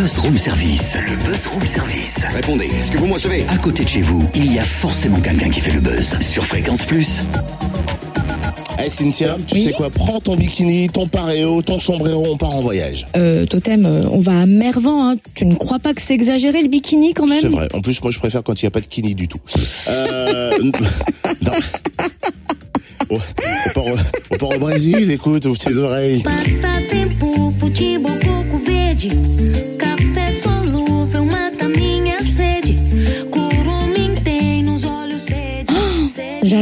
buzz room service. Le buzz room service. Répondez, est-ce que vous me recevez? À côté de chez vous, il y a forcément quelqu'un qui fait le buzz. Sur Fréquence Plus. Eh Cynthia, tu Oui sais quoi? Prends ton bikini, ton paréo, ton sombrero, on part en voyage. Euh, Totem, euh, on va à Mervan. Hein. Tu ne crois pas que c'est exagéré le bikini quand même? C'est vrai. En plus, moi, je préfère quand il n'y a pas de kini du tout. Euh... non. On on part, au, on part au Brésil, écoute, ouvre tes oreilles.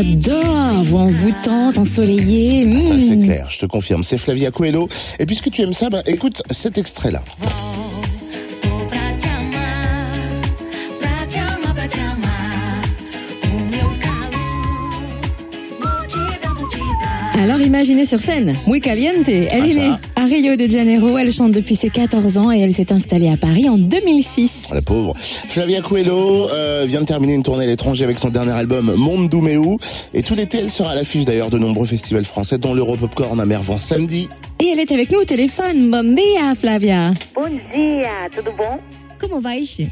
J'adore, voix envoûtante, ensoleillée. Ça, c'est Mmh. clair, je te confirme. C'est Flavia Coelho. Et puisque tu aimes ça, bah, écoute cet extrait-là. Alors imaginez sur scène, Muy Caliente. Elle Ah, est ça. née à Rio de Janeiro. Elle chante depuis ses 14 ans et elle s'est installée à Paris en 2006. La pauvre. Flavia Coelho euh, vient de terminer une tournée à l'étranger avec son dernier album Monde Douméou. Et tout l'été, elle sera à l'affiche d'ailleurs de nombreux festivals français, dont l'Europopcorn à Mervan samedi. Et elle est avec nous au téléphone. Bon dia, Flavia. Bom dia, tudo bom? Comment va Ishi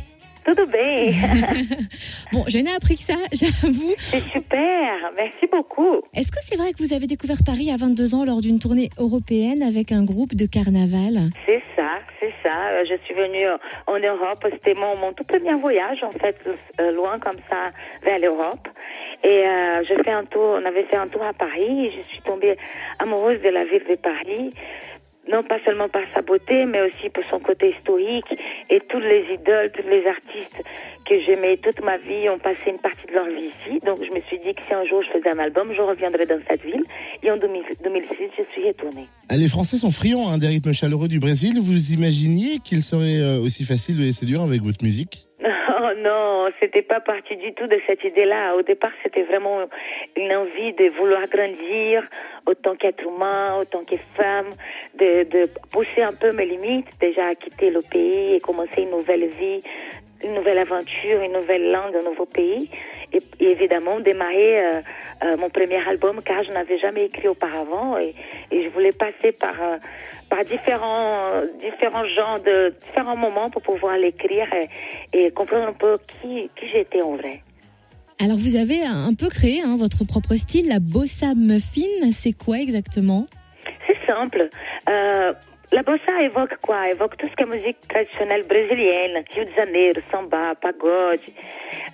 Tudo bem, Bon, je n'ai appris que ça, j'avoue. c'est super, merci beaucoup. Est-ce que c'est vrai que vous avez découvert Paris à 22 ans lors d'une tournée européenne avec un groupe de carnaval? C'est ça, c'est ça. Euh, Je suis venue euh, en Europe, c'était mon, mon tout premier voyage en fait, euh, loin comme ça vers l'Europe. Et euh, je fais un tour, on avait fait un tour à Paris et je suis tombée amoureuse de la ville de Paris. Non pas seulement par sa beauté, mais aussi pour son côté historique et toutes les idoles, tous les artistes que j'aimais toute ma vie ont passé une partie de leur vie ici. Donc je me suis dit que si un jour je faisais un album, je reviendrais dans cette ville. Et en 2000 2006, je suis retournée. Ah, Les Français sont friands hein, des rythmes chaleureux du Brésil. Vous imaginiez qu'il serait euh, aussi facile de les séduire avec votre musique? Non, c'était pas parti du tout de cette idée-là. Au départ, c'était vraiment une envie de vouloir grandir autant qu'être humain, autant que femme, de, pousser un peu mes limites, déjà quitter le pays et commencer une nouvelle vie, une nouvelle aventure, une nouvelle langue, un nouveau pays. Et, et évidemment, démarrer euh, euh, mon premier album car je n'avais jamais écrit auparavant et, et je voulais passer par, euh, par différents, différents genres de différents moments pour pouvoir l'écrire et, et comprendre un peu qui, qui j'étais en vrai. Alors vous avez un peu créé hein, votre propre style, la bossa muffin. C'est quoi exactement? C'est simple. La bossa évoque quoi? Évoque tout ce qui est musique traditionnelle brésilienne, Rio de Janeiro, samba, pagode,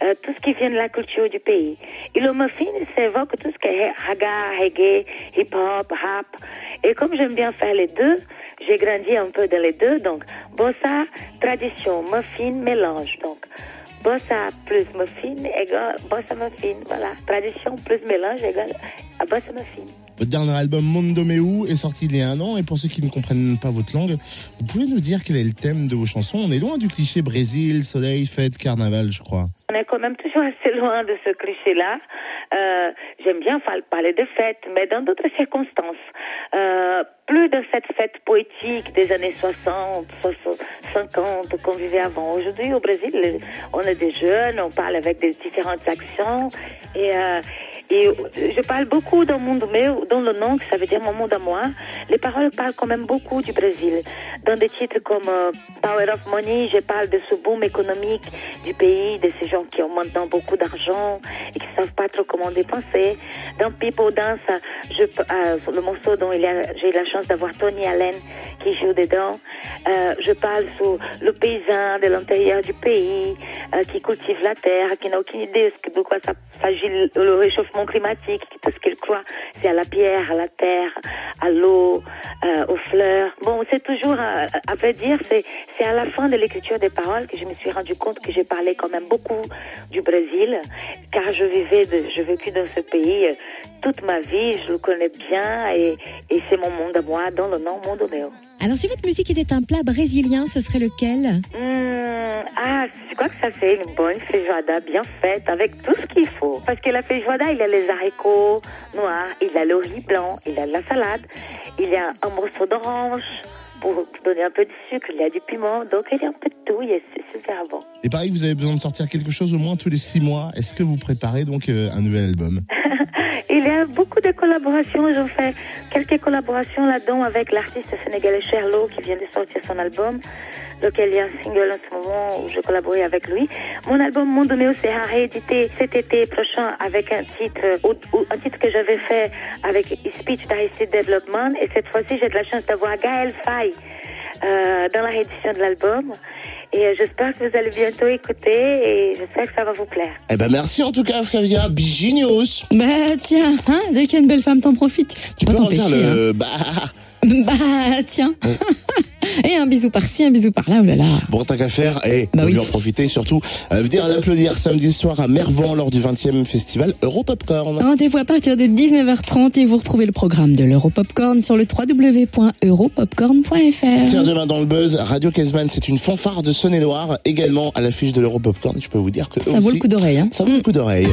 euh, tout ce qui vient de la culture du pays. Et le muffin, ça évoque tout ce qui est raga, reggae, hip-hop, rap. Et comme j'aime bien faire les deux, j'ai grandi un peu dans les deux. Donc, bossa, tradition, muffin, mélange. Donc, bossa plus muffin égale bossa muffin. Voilà, tradition plus mélange égale à bossa muffin. Votre dernier album Mondo Meu est sorti il y a un an et pour ceux qui ne comprennent pas votre langue, vous pouvez nous dire quel est le thème de vos chansons On est loin du cliché Brésil, soleil, fête, carnaval, je crois. On est quand même toujours assez loin de ce cliché-là. Euh, J'aime bien parler de fêtes, mais dans d'autres circonstances. Euh, plus de cette fête poétique des années 60, 60, 50 qu'on vivait avant. Aujourd'hui, au Brésil, on est des jeunes, on parle avec des différentes actions. Et, euh, et je parle beaucoup dans meu, dans le nom, que ça veut dire à moi. Les paroles parlent quand même beaucoup du Brésil. Dans des titres comme euh, Power of Money, je parle de ce boom économique du pays, de ces gens qui ont maintenant beaucoup d'argent et qui savent pas trop comment dépenser. Dans People Dance, je, euh, le morceau dont j'ai eu la chance d'avoir Tony Allen qui joue dedans, euh, je parle sur le paysan de l'intérieur du pays euh, qui cultive la terre, qui n'a aucune idée de quoi ça s'agit le, réchauffement climatique, tout ce qu'il croit, c'est à la pierre, à la terre, à l'eau, euh, aux fleurs. Bon, c'est toujours, à vrai dire, c'est c'est à la fin de l'écriture des paroles que je me suis rendu compte que j'ai parlé quand même beaucoup du Brésil, car je vivais, de, je vécu dans ce pays euh, toute ma vie, je le connais bien et, et c'est mon monde à moi, dans le nom Mundo Meu. Alors si votre musique était un plat brésilien, ce serait lequel? Hum, ah, je crois que ça c'est une bonne feijoada bien faite avec tout ce qu'il faut. Parce que la feijoada, il y a les haricots noirs, il y a le riz blanc, il y a la salade, il y a un morceau d'orange pour donner un peu de sucre, il y a du piment, donc il y a un peu de tout et c'est super bon. Et pareil, vous avez besoin de sortir quelque chose au moins tous les six mois. Est-ce que vous préparez donc euh, un nouvel album Il y a beaucoup de collaborations. Je fais quelques collaborations là-dedans avec l'artiste sénégalais Sherlo qui vient de sortir son album, lequel il y a un single en ce moment où je collabore avec lui. Mon album Monde Méo sera réédité cet été prochain avec un titre, euh, ou- ou- un titre que j'avais fait avec Speech d'Aristide Development. Et cette fois-ci, j'ai de la chance d'avoir Gaël Faye euh, dans la réédition de l'album. Et euh, j'espère que vous allez bientôt écouter et j'espère que ça va vous plaire. Eh ben merci en tout cas Flavia, Bijinios. Bah tiens, hein, dès qu'il y a une belle femme, t'en profites. Tu peux t'empêcher. hein. le... Bah, Bah tiens. Et un bisou par-ci, un bisou par-là, oh là là. bon, tant qu'à faire, et Bah oui. en profiter surtout, euh, venir l'applaudir samedi soir à Mervan lors du 20e festival Europopcorn. Rendez-vous à partir de 19h30 et vous retrouvez le programme de l'Europopcorn sur le www.europopcorn.fr. Tiens, demain dans le buzz, Radio Kesman, c'est une fanfare de Saône-et-Loire, également à l'affiche de l'Europopcorn. Je peux vous dire que Ça vaut aussi, le coup d'oreille. Hein. Ça vaut le coup d'oreille.